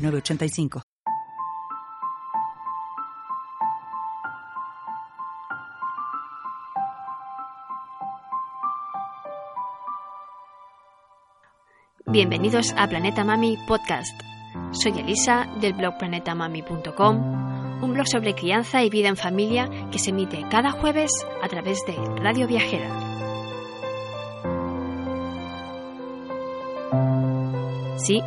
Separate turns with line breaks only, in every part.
985.
Bienvenidos a Planeta Mami Podcast. Soy Elisa del blog planetamami.com, un blog sobre crianza y vida en familia que se emite cada jueves a través de Radio Viajera. Sí,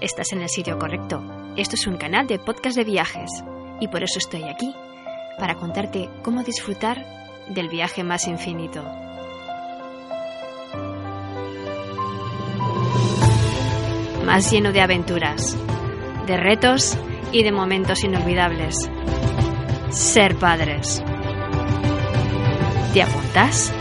Estás en el sitio correcto. Esto es un canal de podcast de viajes y por eso estoy aquí, para contarte cómo disfrutar del viaje más infinito. Más lleno de aventuras, de retos y de momentos inolvidables. Ser padres. ¿Te apuntas?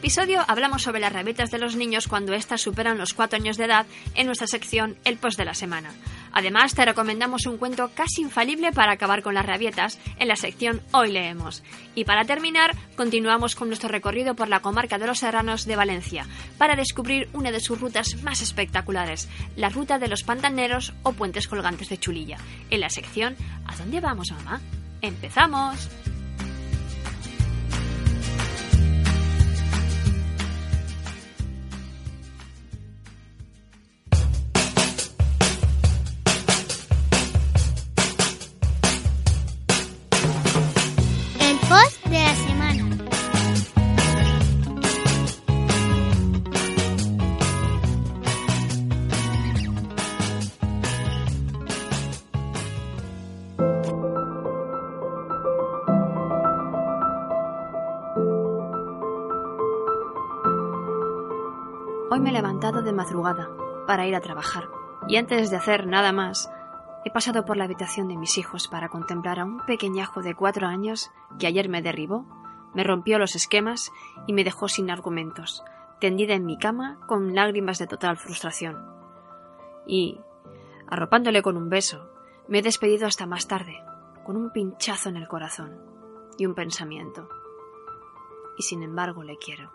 Episodio hablamos sobre las rabietas de los niños cuando éstas superan los 4 años de edad en nuestra sección El Post de la Semana. Además, te recomendamos un cuento casi infalible para acabar con las rabietas en la sección Hoy Leemos. Y para terminar, continuamos con nuestro recorrido por la comarca de los Serranos de Valencia para descubrir una de sus rutas más espectaculares, la ruta de los pantaneros o puentes colgantes de Chulilla, en la sección ¿A dónde vamos, mamá? ¡Empezamos! Hoy me he levantado de madrugada para ir a trabajar. Y antes de hacer nada más, he pasado por la habitación de mis hijos para contemplar a un pequeñajo de cuatro años que ayer me derribó, me rompió los esquemas y me dejó sin argumentos, tendida en mi cama con lágrimas de total frustración. Y, arropándole con un beso, me he despedido hasta más tarde, con un pinchazo en el corazón y un pensamiento. Y sin embargo le quiero.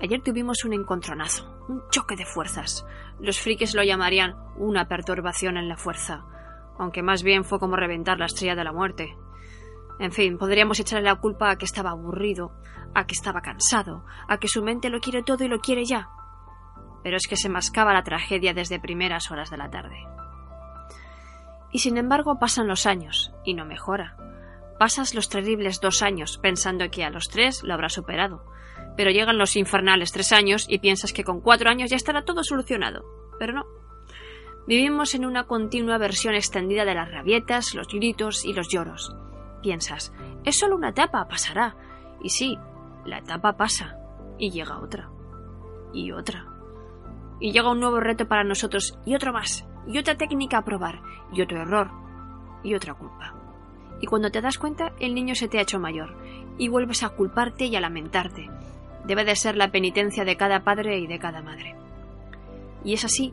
Ayer tuvimos un encontronazo, un choque de fuerzas. Los frikis lo llamarían una perturbación en la fuerza, aunque más bien fue como reventar la estrella de la muerte. En fin, podríamos echarle la culpa a que estaba aburrido, a que estaba cansado, a que su mente lo quiere todo y lo quiere ya. Pero es que se mascaba la tragedia desde primeras horas de la tarde. Y sin embargo pasan los años, y no mejora. Pasas los terribles dos años pensando que a los tres lo habrá superado, pero llegan los infernales tres años y piensas que con cuatro años ya estará todo solucionado. Pero no. Vivimos en una continua versión extendida de las rabietas, los gritos y los lloros. Piensas, es solo una etapa, pasará. Y sí, la etapa pasa. Y llega otra. Y otra. Y llega un nuevo reto para nosotros y otro más. Y otra técnica a probar. Y otro error. Y otra culpa. Y cuando te das cuenta, el niño se te ha hecho mayor. Y vuelves a culparte y a lamentarte debe de ser la penitencia de cada padre y de cada madre. Y es así.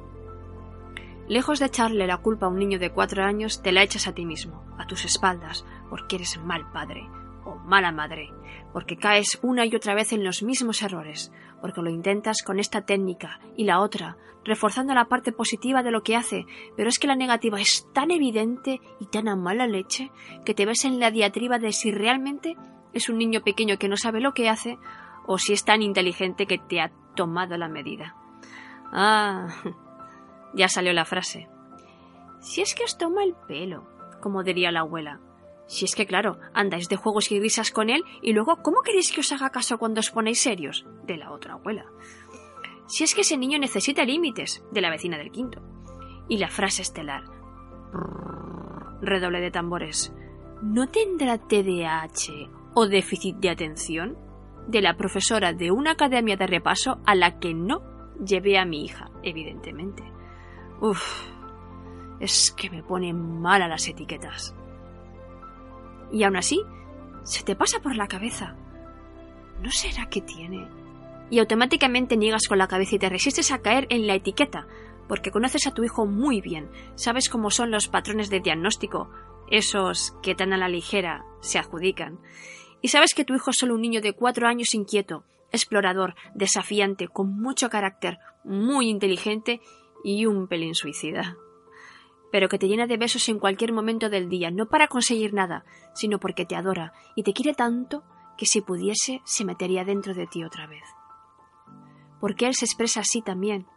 Lejos de echarle la culpa a un niño de cuatro años, te la echas a ti mismo, a tus espaldas, porque eres mal padre o mala madre, porque caes una y otra vez en los mismos errores, porque lo intentas con esta técnica y la otra, reforzando la parte positiva de lo que hace, pero es que la negativa es tan evidente y tan a mala leche que te ves en la diatriba de si realmente es un niño pequeño que no sabe lo que hace o si es tan inteligente que te ha tomado la medida. Ah, ya salió la frase. Si es que os toma el pelo, como diría la abuela. Si es que claro, andáis de juegos y risas con él y luego, ¿cómo queréis que os haga caso cuando os ponéis serios? De la otra abuela. Si es que ese niño necesita límites, de la vecina del quinto. Y la frase estelar. Redoble de tambores. ¿No tendrá TDAH o déficit de atención? De la profesora de una academia de repaso a la que no llevé a mi hija, evidentemente. Uf, es que me ponen mal a las etiquetas. Y aún así, se te pasa por la cabeza. ¿No será que tiene? Y automáticamente niegas con la cabeza y te resistes a caer en la etiqueta, porque conoces a tu hijo muy bien, sabes cómo son los patrones de diagnóstico, esos que tan a la ligera se adjudican, y sabes que tu hijo es solo un niño de cuatro años inquieto, explorador, desafiante, con mucho carácter, muy inteligente y un pelín suicida. Pero que te llena de besos en cualquier momento del día, no para conseguir nada, sino porque te adora y te quiere tanto que si pudiese se metería dentro de ti otra vez. Porque él se expresa así también,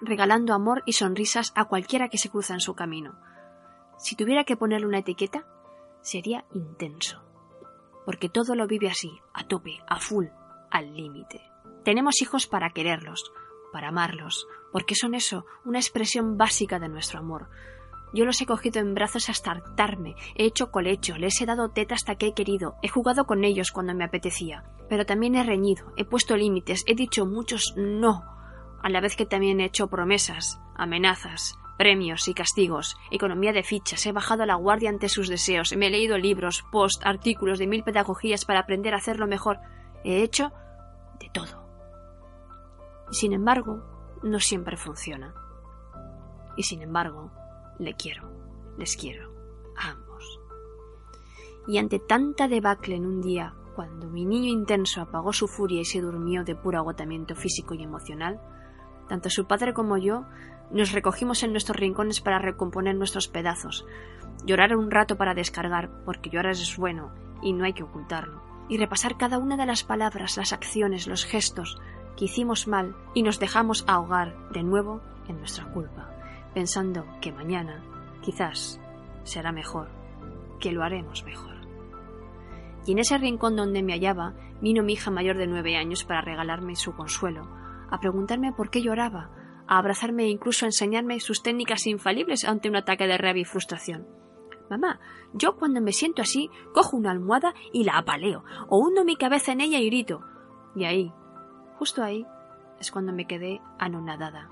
regalando amor y sonrisas a cualquiera que se cruza en su camino. Si tuviera que ponerle una etiqueta, sería intenso. Porque todo lo vive así, a tope, a full, al límite. Tenemos hijos para quererlos, para amarlos, porque son eso, una expresión básica de nuestro amor. Yo los he cogido en brazos hasta hartarme, he hecho colecho, les he dado teta hasta que he querido, he jugado con ellos cuando me apetecía, pero también he reñido, he puesto límites, he dicho muchos no, a la vez que también he hecho promesas, amenazas, premios y castigos, economía de fichas, he bajado la guardia ante sus deseos, me he leído libros, post, artículos de mil pedagogías para aprender a hacerlo mejor, he hecho de todo. Sin embargo, no siempre funciona. Y sin embargo, le quiero, les quiero, a ambos. Y ante tanta debacle en un día, cuando mi niño intenso apagó su furia y se durmió de puro agotamiento físico y emocional, tanto su padre como yo nos recogimos en nuestros rincones para recomponer nuestros pedazos, llorar un rato para descargar, porque llorar es bueno y no hay que ocultarlo, y repasar cada una de las palabras, las acciones, los gestos que hicimos mal y nos dejamos ahogar de nuevo en nuestra culpa, pensando que mañana, quizás, será mejor, que lo haremos mejor. Y en ese rincón donde me hallaba, vino mi hija mayor de nueve años para regalarme su consuelo, a preguntarme por qué lloraba, a abrazarme e incluso a enseñarme sus técnicas infalibles ante un ataque de rabia y frustración. Mamá, yo cuando me siento así, cojo una almohada y la apaleo, o hundo mi cabeza en ella y grito. Y ahí, justo ahí, es cuando me quedé anonadada,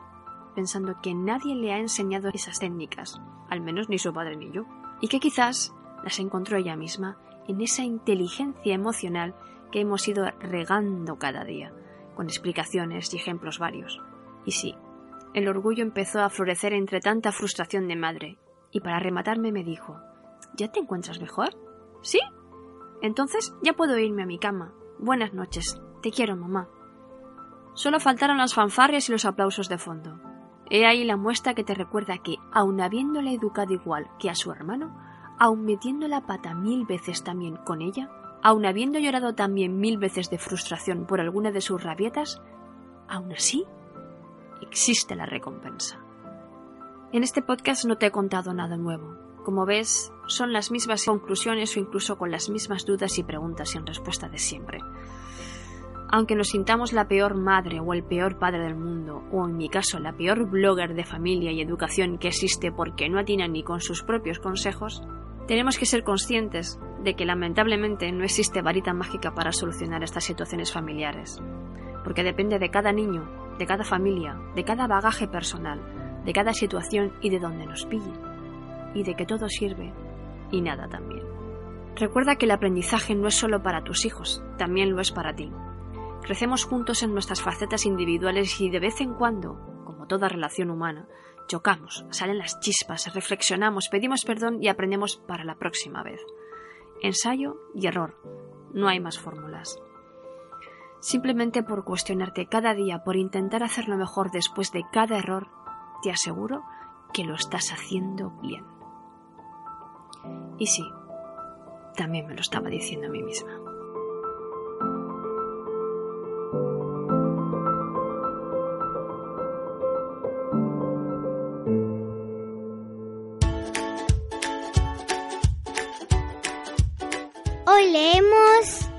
pensando que nadie le ha enseñado esas técnicas, al menos ni su padre ni yo, y que quizás las encontró ella misma en esa inteligencia emocional que hemos ido regando cada día, con explicaciones y ejemplos varios. Y sí, el orgullo empezó a florecer entre tanta frustración de madre, y para rematarme me dijo ¿Ya te encuentras mejor? ¿Sí? Entonces ya puedo irme a mi cama. Buenas noches. Te quiero, mamá. Solo faltaron las fanfarrias y los aplausos de fondo. He ahí la muestra que te recuerda que, aun habiéndole educado igual que a su hermano, aun metiendo la pata mil veces también con ella, aun habiendo llorado también mil veces de frustración por alguna de sus rabietas, aun así existe la recompensa. En este podcast no te he contado nada nuevo. Como ves, son las mismas conclusiones o incluso con las mismas dudas y preguntas sin respuesta de siempre. Aunque nos sintamos la peor madre o el peor padre del mundo, o en mi caso la peor blogger de familia y educación que existe porque no atina ni con sus propios consejos, tenemos que ser conscientes de que lamentablemente no existe varita mágica para solucionar estas situaciones familiares, porque depende de cada niño, de cada familia, de cada bagaje personal, de cada situación y de dónde nos pille, y de que todo sirve y nada también. Recuerda que el aprendizaje no es solo para tus hijos, también lo es para ti. Crecemos juntos en nuestras facetas individuales y de vez en cuando, como toda relación humana, chocamos, salen las chispas, reflexionamos, pedimos perdón y aprendemos para la próxima vez. Ensayo y error. No hay más fórmulas. Simplemente por cuestionarte cada día, por intentar hacerlo mejor después de cada error, te aseguro que lo estás haciendo bien. Y sí, también me lo estaba diciendo a mí misma.
Leemos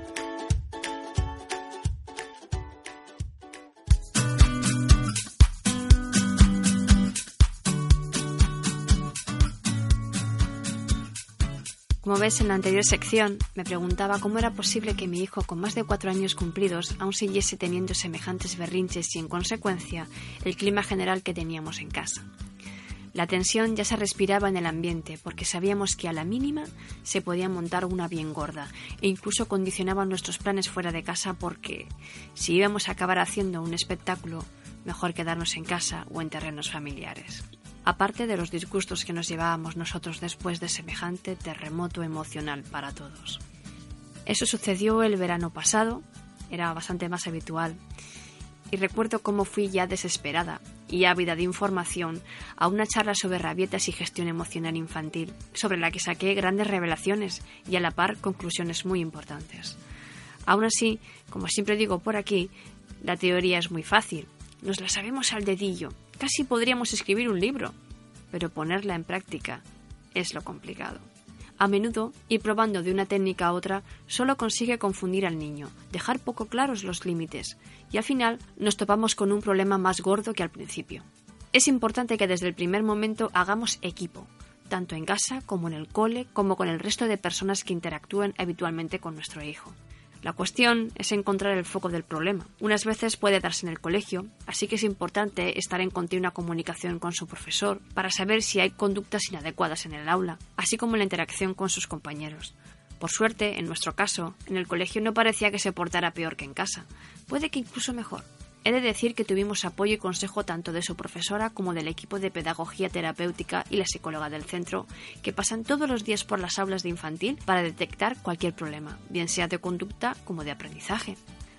Como ves en la anterior sección, me preguntaba cómo era posible que mi hijo con más de cuatro años cumplidos aún siguiese teniendo semejantes berrinches y, en consecuencia, el clima general que teníamos en casa. La tensión ya se respiraba en el ambiente porque sabíamos que a la mínima se podía montar una bien gorda e incluso condicionaban nuestros planes fuera de casa porque si íbamos a acabar haciendo un espectáculo, mejor quedarnos en casa o en terrenos familiares aparte de los disgustos que nos llevábamos nosotros después de semejante terremoto emocional para todos. Eso sucedió el verano pasado, era bastante más habitual, y recuerdo cómo fui ya desesperada y ávida de información a una charla sobre rabietas y gestión emocional infantil, sobre la que saqué grandes revelaciones y a la par conclusiones muy importantes. Aún así, como siempre digo por aquí, la teoría es muy fácil, nos la sabemos al dedillo, Casi podríamos escribir un libro, pero ponerla en práctica es lo complicado. A menudo, ir probando de una técnica a otra solo consigue confundir al niño, dejar poco claros los límites, y al final nos topamos con un problema más gordo que al principio. Es importante que desde el primer momento hagamos equipo, tanto en casa como en el cole, como con el resto de personas que interactúen habitualmente con nuestro hijo. La cuestión es encontrar el foco del problema. Unas veces puede darse en el colegio, así que es importante estar en continua comunicación con su profesor para saber si hay conductas inadecuadas en el aula, así como la interacción con sus compañeros. Por suerte, en nuestro caso, en el colegio no parecía que se portara peor que en casa, puede que incluso mejor. He de decir que tuvimos apoyo y consejo tanto de su profesora como del equipo de pedagogía terapéutica y la psicóloga del centro, que pasan todos los días por las aulas de infantil para detectar cualquier problema, bien sea de conducta como de aprendizaje.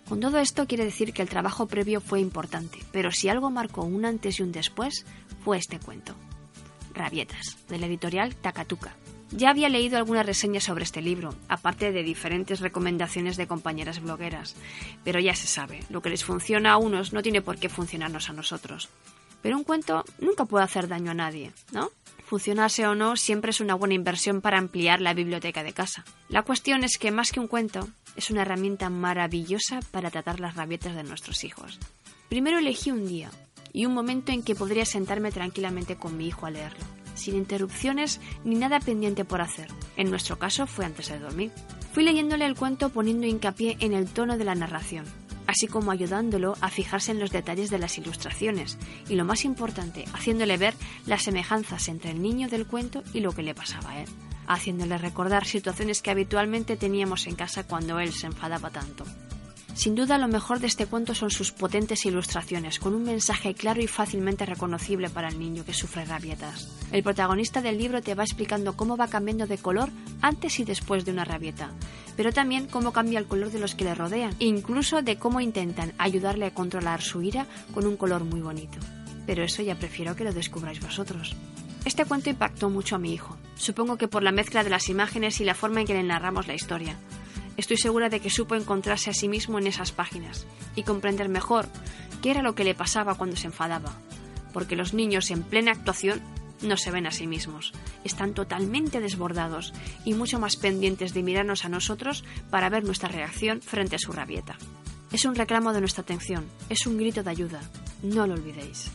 Con todo esto quiere decir que el trabajo previo fue importante, pero si algo marcó un antes y un después, fue este cuento. Rabietas, de la editorial Takatuka, ya había leído algunas reseñas sobre este libro, aparte de diferentes recomendaciones de compañeras blogueras, pero ya se sabe, lo que les funciona a unos no tiene por qué funcionarnos a nosotros. Pero un cuento nunca puede hacer daño a nadie, ¿no? Funcionase o no, siempre es una buena inversión para ampliar la biblioteca de casa. La cuestión es que más que un cuento, es una herramienta maravillosa para tratar las rabietas de nuestros hijos. Primero elegí un día y un momento en que podría sentarme tranquilamente con mi hijo a leerlo sin interrupciones ni nada pendiente por hacer. En nuestro caso fue antes de dormir. Fui leyéndole el cuento poniendo hincapié en el tono de la narración, así como ayudándolo a fijarse en los detalles de las ilustraciones y lo más importante, haciéndole ver las semejanzas entre el niño del cuento y lo que le pasaba a él, haciéndole recordar situaciones que habitualmente teníamos en casa cuando él se enfadaba tanto. Sin duda lo mejor de este cuento son sus potentes ilustraciones, con un mensaje claro y fácilmente reconocible para el niño que sufre rabietas. El protagonista del libro te va explicando cómo va cambiando de color antes y después de una rabieta, pero también cómo cambia el color de los que le rodean, incluso de cómo intentan ayudarle a controlar su ira con un color muy bonito. Pero eso ya prefiero que lo descubráis vosotros. Este cuento impactó mucho a mi hijo, supongo que por la mezcla de las imágenes y la forma en que le narramos la historia. Estoy segura de que supo encontrarse a sí mismo en esas páginas y comprender mejor qué era lo que le pasaba cuando se enfadaba, porque los niños en plena actuación no se ven a sí mismos, están totalmente desbordados y mucho más pendientes de mirarnos a nosotros para ver nuestra reacción frente a su rabieta. Es un reclamo de nuestra atención, es un grito de ayuda, no lo olvidéis.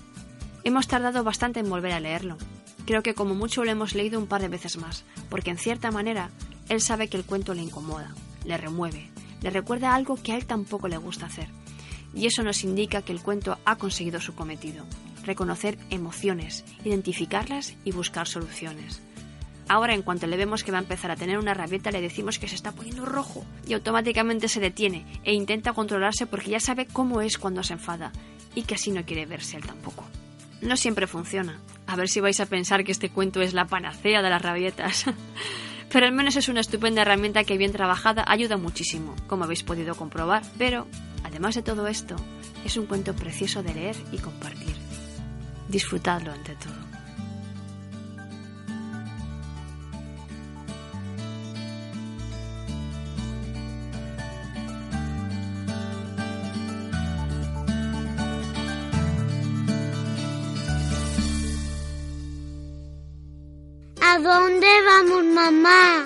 Hemos tardado bastante en volver a leerlo. Creo que como mucho lo hemos leído un par de veces más, porque en cierta manera él sabe que el cuento le incomoda le remueve, le recuerda algo que a él tampoco le gusta hacer. Y eso nos indica que el cuento ha conseguido su cometido, reconocer emociones, identificarlas y buscar soluciones. Ahora, en cuanto le vemos que va a empezar a tener una rabieta, le decimos que se está poniendo rojo y automáticamente se detiene e intenta controlarse porque ya sabe cómo es cuando se enfada y que así no quiere verse él tampoco. No siempre funciona. A ver si vais a pensar que este cuento es la panacea de las rabietas. Pero al menos es una estupenda herramienta que bien trabajada ayuda muchísimo, como habéis podido comprobar. Pero, además de todo esto, es un cuento precioso de leer y compartir. Disfrutadlo ante todo.
¿A dónde vamos, mamá?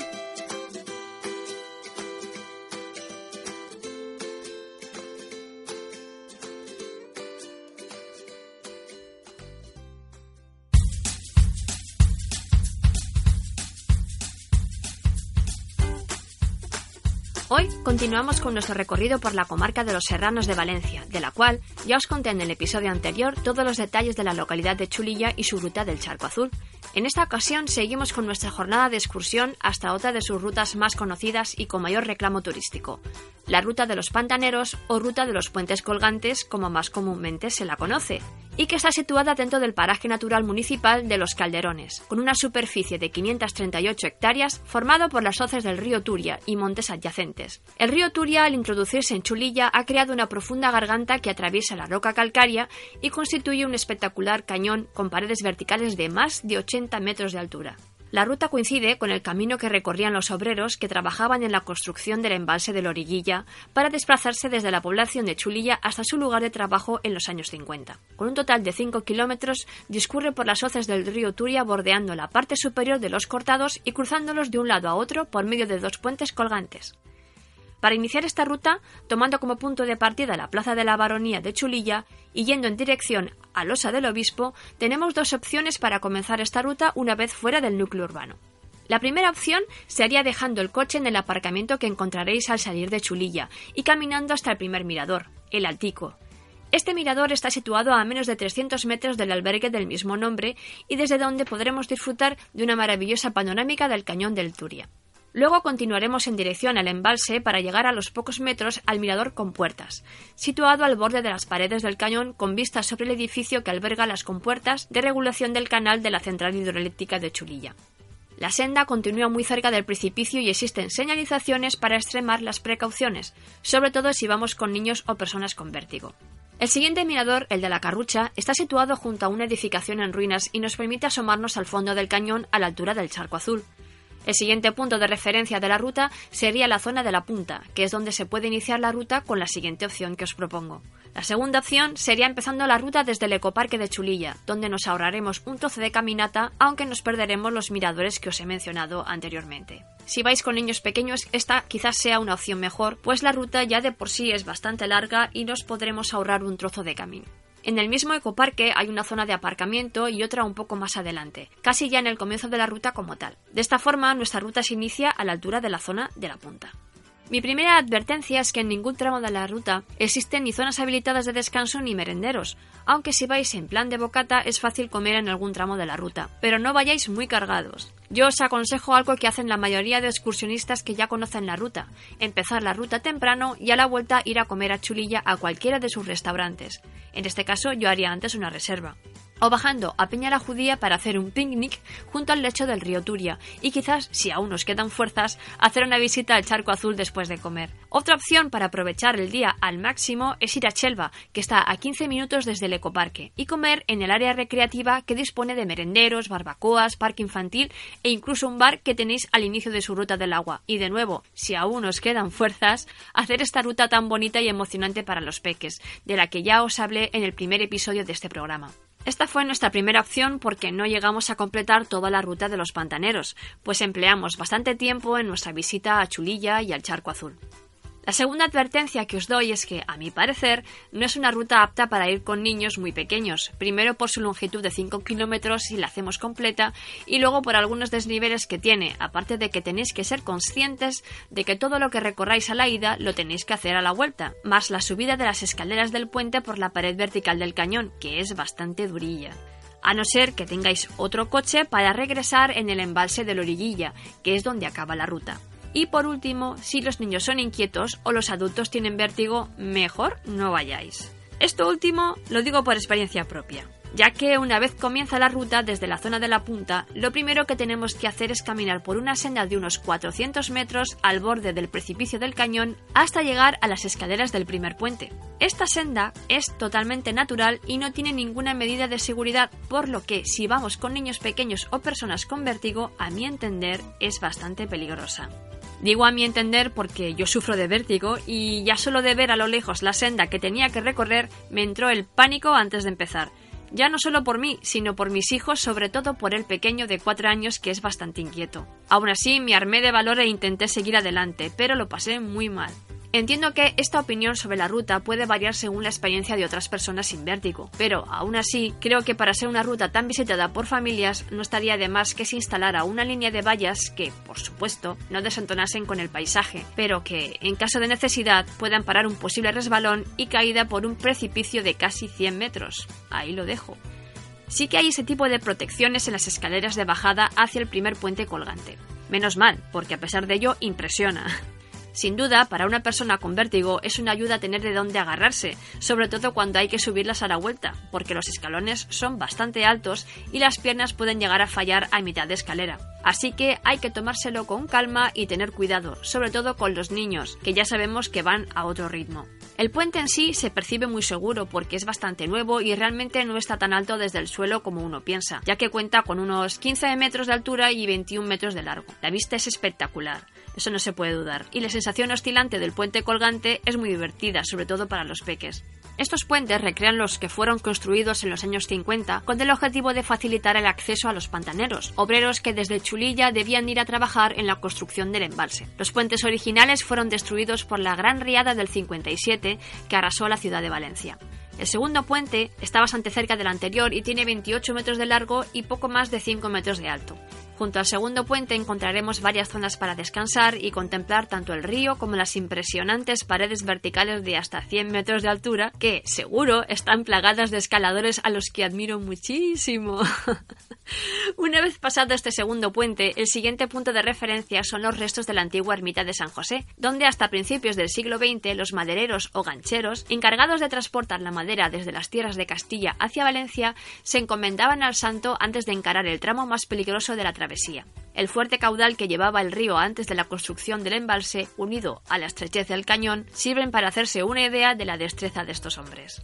Hoy continuamos con nuestro recorrido por la comarca de los Serranos de Valencia, de la cual ya os conté en el episodio anterior todos los detalles de la localidad de Chulilla y su ruta del Charco Azul. En esta ocasión seguimos con nuestra jornada de excursión hasta otra de sus rutas más conocidas y con mayor reclamo turístico, la ruta de los pantaneros o ruta de los puentes colgantes como más comúnmente se la conoce, y que está situada dentro del paraje natural municipal de Los Calderones, con una superficie de 538 hectáreas formado por las hoces del río Turia y montes adyacentes. El río Turia, al introducirse en Chulilla, ha creado una profunda garganta que atraviesa la roca calcárea y constituye un espectacular cañón con paredes verticales de más de 80 metros de altura. La ruta coincide con el camino que recorrían los obreros que trabajaban en la construcción del embalse de Loriguilla para desplazarse desde la población de Chulilla hasta su lugar de trabajo en los años 50. Con un total de 5 kilómetros, discurre por las hoces del río Turia bordeando la parte superior de los cortados y cruzándolos de un lado a otro por medio de dos puentes colgantes. Para iniciar esta ruta, tomando como punto de partida la plaza de la Baronía de Chulilla y yendo en dirección a Losa del Obispo, tenemos dos opciones para comenzar esta ruta una vez fuera del núcleo urbano. La primera opción sería dejando el coche en el aparcamiento que encontraréis al salir de Chulilla y caminando hasta el primer mirador, el Altico. Este mirador está situado a menos de 300 metros del albergue del mismo nombre y desde donde podremos disfrutar de una maravillosa panorámica del cañón del Turia. Luego continuaremos en dirección al embalse para llegar a los pocos metros al mirador con puertas, situado al borde de las paredes del cañón con vista sobre el edificio que alberga las compuertas de regulación del canal de la central hidroeléctrica de Chulilla. La senda continúa muy cerca del precipicio y existen señalizaciones para extremar las precauciones, sobre todo si vamos con niños o personas con vértigo. El siguiente mirador, el de la Carrucha, está situado junto a una edificación en ruinas y nos permite asomarnos al fondo del cañón a la altura del charco azul. El siguiente punto de referencia de la ruta sería la zona de la punta, que es donde se puede iniciar la ruta con la siguiente opción que os propongo. La segunda opción sería empezando la ruta desde el ecoparque de Chulilla, donde nos ahorraremos un trozo de caminata, aunque nos perderemos los miradores que os he mencionado anteriormente. Si vais con niños pequeños, esta quizás sea una opción mejor, pues la ruta ya de por sí es bastante larga y nos podremos ahorrar un trozo de camino. En el mismo ecoparque hay una zona de aparcamiento y otra un poco más adelante, casi ya en el comienzo de la ruta como tal. De esta forma, nuestra ruta se inicia a la altura de la zona de la punta. Mi primera advertencia es que en ningún tramo de la ruta existen ni zonas habilitadas de descanso ni merenderos, aunque si vais en plan de bocata es fácil comer en algún tramo de la ruta, pero no vayáis muy cargados. Yo os aconsejo algo que hacen la mayoría de excursionistas que ya conocen la ruta, empezar la ruta temprano y a la vuelta ir a comer a Chulilla a cualquiera de sus restaurantes. En este caso yo haría antes una reserva o bajando a Peña la Judía para hacer un picnic junto al lecho del río Turia y quizás, si aún nos quedan fuerzas, hacer una visita al charco azul después de comer. Otra opción para aprovechar el día al máximo es ir a Chelva, que está a 15 minutos desde el ecoparque, y comer en el área recreativa que dispone de merenderos, barbacoas, parque infantil e incluso un bar que tenéis al inicio de su ruta del agua. Y de nuevo, si aún nos quedan fuerzas, hacer esta ruta tan bonita y emocionante para los peques, de la que ya os hablé en el primer episodio de este programa. Esta fue nuestra primera opción porque no llegamos a completar toda la ruta de los pantaneros, pues empleamos bastante tiempo en nuestra visita a Chulilla y al Charco Azul. La segunda advertencia que os doy es que, a mi parecer, no es una ruta apta para ir con niños muy pequeños, primero por su longitud de 5 kilómetros si la hacemos completa y luego por algunos desniveles que tiene, aparte de que tenéis que ser conscientes de que todo lo que recorráis a la ida lo tenéis que hacer a la vuelta, más la subida de las escaleras del puente por la pared vertical del cañón, que es bastante durilla. A no ser que tengáis otro coche para regresar en el embalse de la orillilla, que es donde acaba la ruta. Y por último, si los niños son inquietos o los adultos tienen vértigo, mejor no vayáis. Esto último lo digo por experiencia propia, ya que una vez comienza la ruta desde la zona de la punta, lo primero que tenemos que hacer es caminar por una senda de unos 400 metros al borde del precipicio del cañón hasta llegar a las escaleras del primer puente. Esta senda es totalmente natural y no tiene ninguna medida de seguridad, por lo que si vamos con niños pequeños o personas con vértigo, a mi entender es bastante peligrosa. Digo a mi entender porque yo sufro de vértigo y ya solo de ver a lo lejos la senda que tenía que recorrer me entró el pánico antes de empezar. Ya no solo por mí, sino por mis hijos, sobre todo por el pequeño de cuatro años que es bastante inquieto. Aún así, me armé de valor e intenté seguir adelante, pero lo pasé muy mal. Entiendo que esta opinión sobre la ruta puede variar según la experiencia de otras personas sin vértigo, pero aún así creo que para ser una ruta tan visitada por familias no estaría de más que se instalara una línea de vallas que, por supuesto, no desentonasen con el paisaje, pero que, en caso de necesidad, puedan parar un posible resbalón y caída por un precipicio de casi 100 metros. Ahí lo dejo. Sí que hay ese tipo de protecciones en las escaleras de bajada hacia el primer puente colgante. Menos mal, porque a pesar de ello impresiona. Sin duda, para una persona con vértigo es una ayuda tener de dónde agarrarse, sobre todo cuando hay que subirlas a la vuelta, porque los escalones son bastante altos y las piernas pueden llegar a fallar a mitad de escalera. Así que hay que tomárselo con calma y tener cuidado, sobre todo con los niños, que ya sabemos que van a otro ritmo. El puente en sí se percibe muy seguro porque es bastante nuevo y realmente no está tan alto desde el suelo como uno piensa, ya que cuenta con unos 15 metros de altura y 21 metros de largo. La vista es espectacular. Eso no se puede dudar. Y la sensación oscilante del puente colgante es muy divertida, sobre todo para los peques. Estos puentes recrean los que fueron construidos en los años 50 con el objetivo de facilitar el acceso a los pantaneros, obreros que desde Chulilla debían ir a trabajar en la construcción del embalse. Los puentes originales fueron destruidos por la Gran Riada del 57 que arrasó la ciudad de Valencia. El segundo puente está bastante cerca del anterior y tiene 28 metros de largo y poco más de 5 metros de alto. Junto al segundo puente encontraremos varias zonas para descansar y contemplar tanto el río como las impresionantes paredes verticales de hasta 100 metros de altura que, seguro, están plagadas de escaladores a los que admiro muchísimo. Una vez pasado este segundo puente, el siguiente punto de referencia son los restos de la antigua ermita de San José, donde hasta principios del siglo XX los madereros o gancheros, encargados de transportar la madera desde las tierras de Castilla hacia Valencia, se encomendaban al santo antes de encarar el tramo más peligroso de la travesía. El fuerte caudal que llevaba el río antes de la construcción del embalse, unido a la estrechez del cañón, sirven para hacerse una idea de la destreza de estos hombres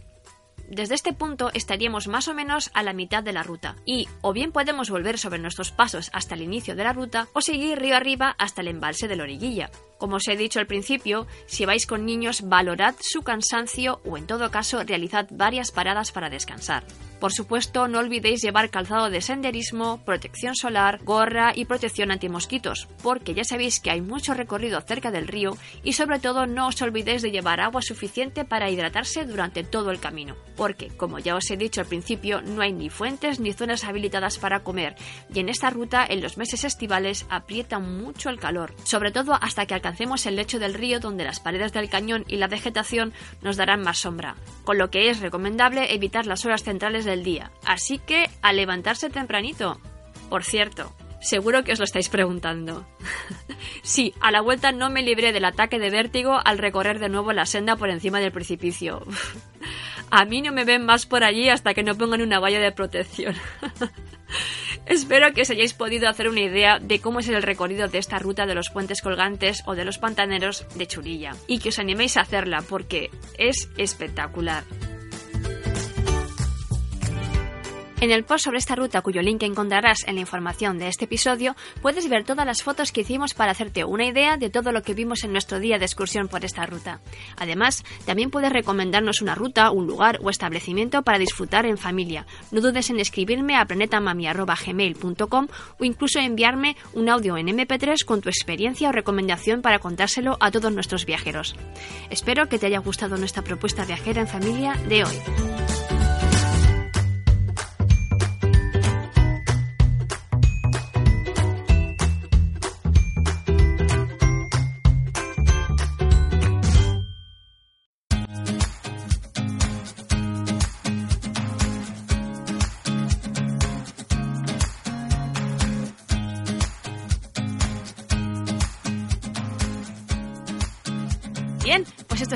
desde este punto estaríamos más o menos a la mitad de la ruta y o bien podemos volver sobre nuestros pasos hasta el inicio de la ruta o seguir río arriba hasta el embalse de la origuilla. Como os he dicho al principio, si vais con niños valorad su cansancio o en todo caso realizad varias paradas para descansar. Por supuesto, no olvidéis llevar calzado de senderismo, protección solar, gorra y protección antimosquitos, porque ya sabéis que hay mucho recorrido cerca del río y sobre todo no os olvidéis de llevar agua suficiente para hidratarse durante todo el camino, porque, como ya os he dicho al principio, no hay ni fuentes ni zonas habilitadas para comer, y en esta ruta en los meses estivales aprieta mucho el calor, sobre todo hasta que alcancemos el lecho del río donde las paredes del cañón y la vegetación nos darán más sombra, con lo que es recomendable evitar las horas centrales del día. Así que a levantarse tempranito. Por cierto, seguro que os lo estáis preguntando. sí, a la vuelta no me libré del ataque de vértigo al recorrer de nuevo la senda por encima del precipicio. a mí no me ven más por allí hasta que no pongan una valla de protección. Espero que os hayáis podido hacer una idea de cómo es el recorrido de esta ruta de los puentes colgantes o de los pantaneros de Churilla y que os animéis a hacerla porque es espectacular. En el post sobre esta ruta, cuyo link encontrarás en la información de este episodio, puedes ver todas las fotos que hicimos para hacerte una idea de todo lo que vimos en nuestro día de excursión por esta ruta. Además, también puedes recomendarnos una ruta, un lugar o establecimiento para disfrutar en familia. No dudes en escribirme a planetamami.gmail.com o incluso enviarme un audio en MP3 con tu experiencia o recomendación para contárselo a todos nuestros viajeros. Espero que te haya gustado nuestra propuesta viajera en familia de hoy.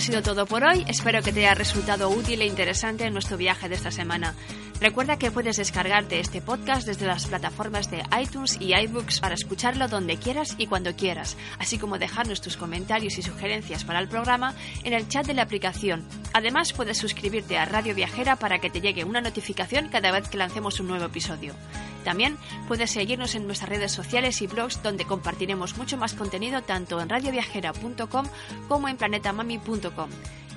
Sido todo por hoy. Espero que te haya resultado útil e interesante en nuestro viaje de esta semana. Recuerda que puedes descargarte este podcast desde las plataformas de iTunes y iBooks para escucharlo donde quieras y cuando quieras, así como dejarnos tus comentarios y sugerencias para el programa en el chat de la aplicación. Además, puedes suscribirte a Radio Viajera para que te llegue una notificación cada vez que lancemos un nuevo episodio. También puedes seguirnos en nuestras redes sociales y blogs donde compartiremos mucho más contenido tanto en radioviajera.com como en planetamami.com.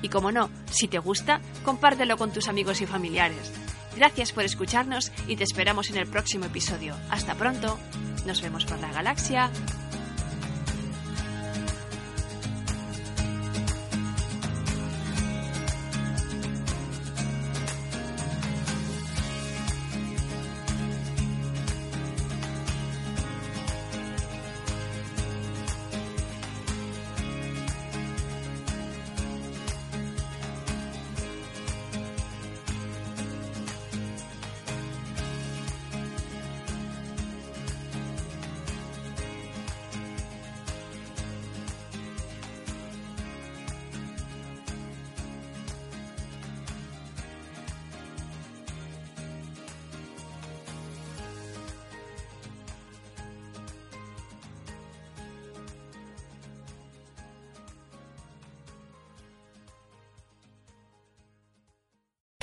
Y como no, si te gusta, compártelo con tus amigos y familiares. Gracias por escucharnos y te esperamos en el próximo episodio. Hasta pronto. Nos vemos por la galaxia.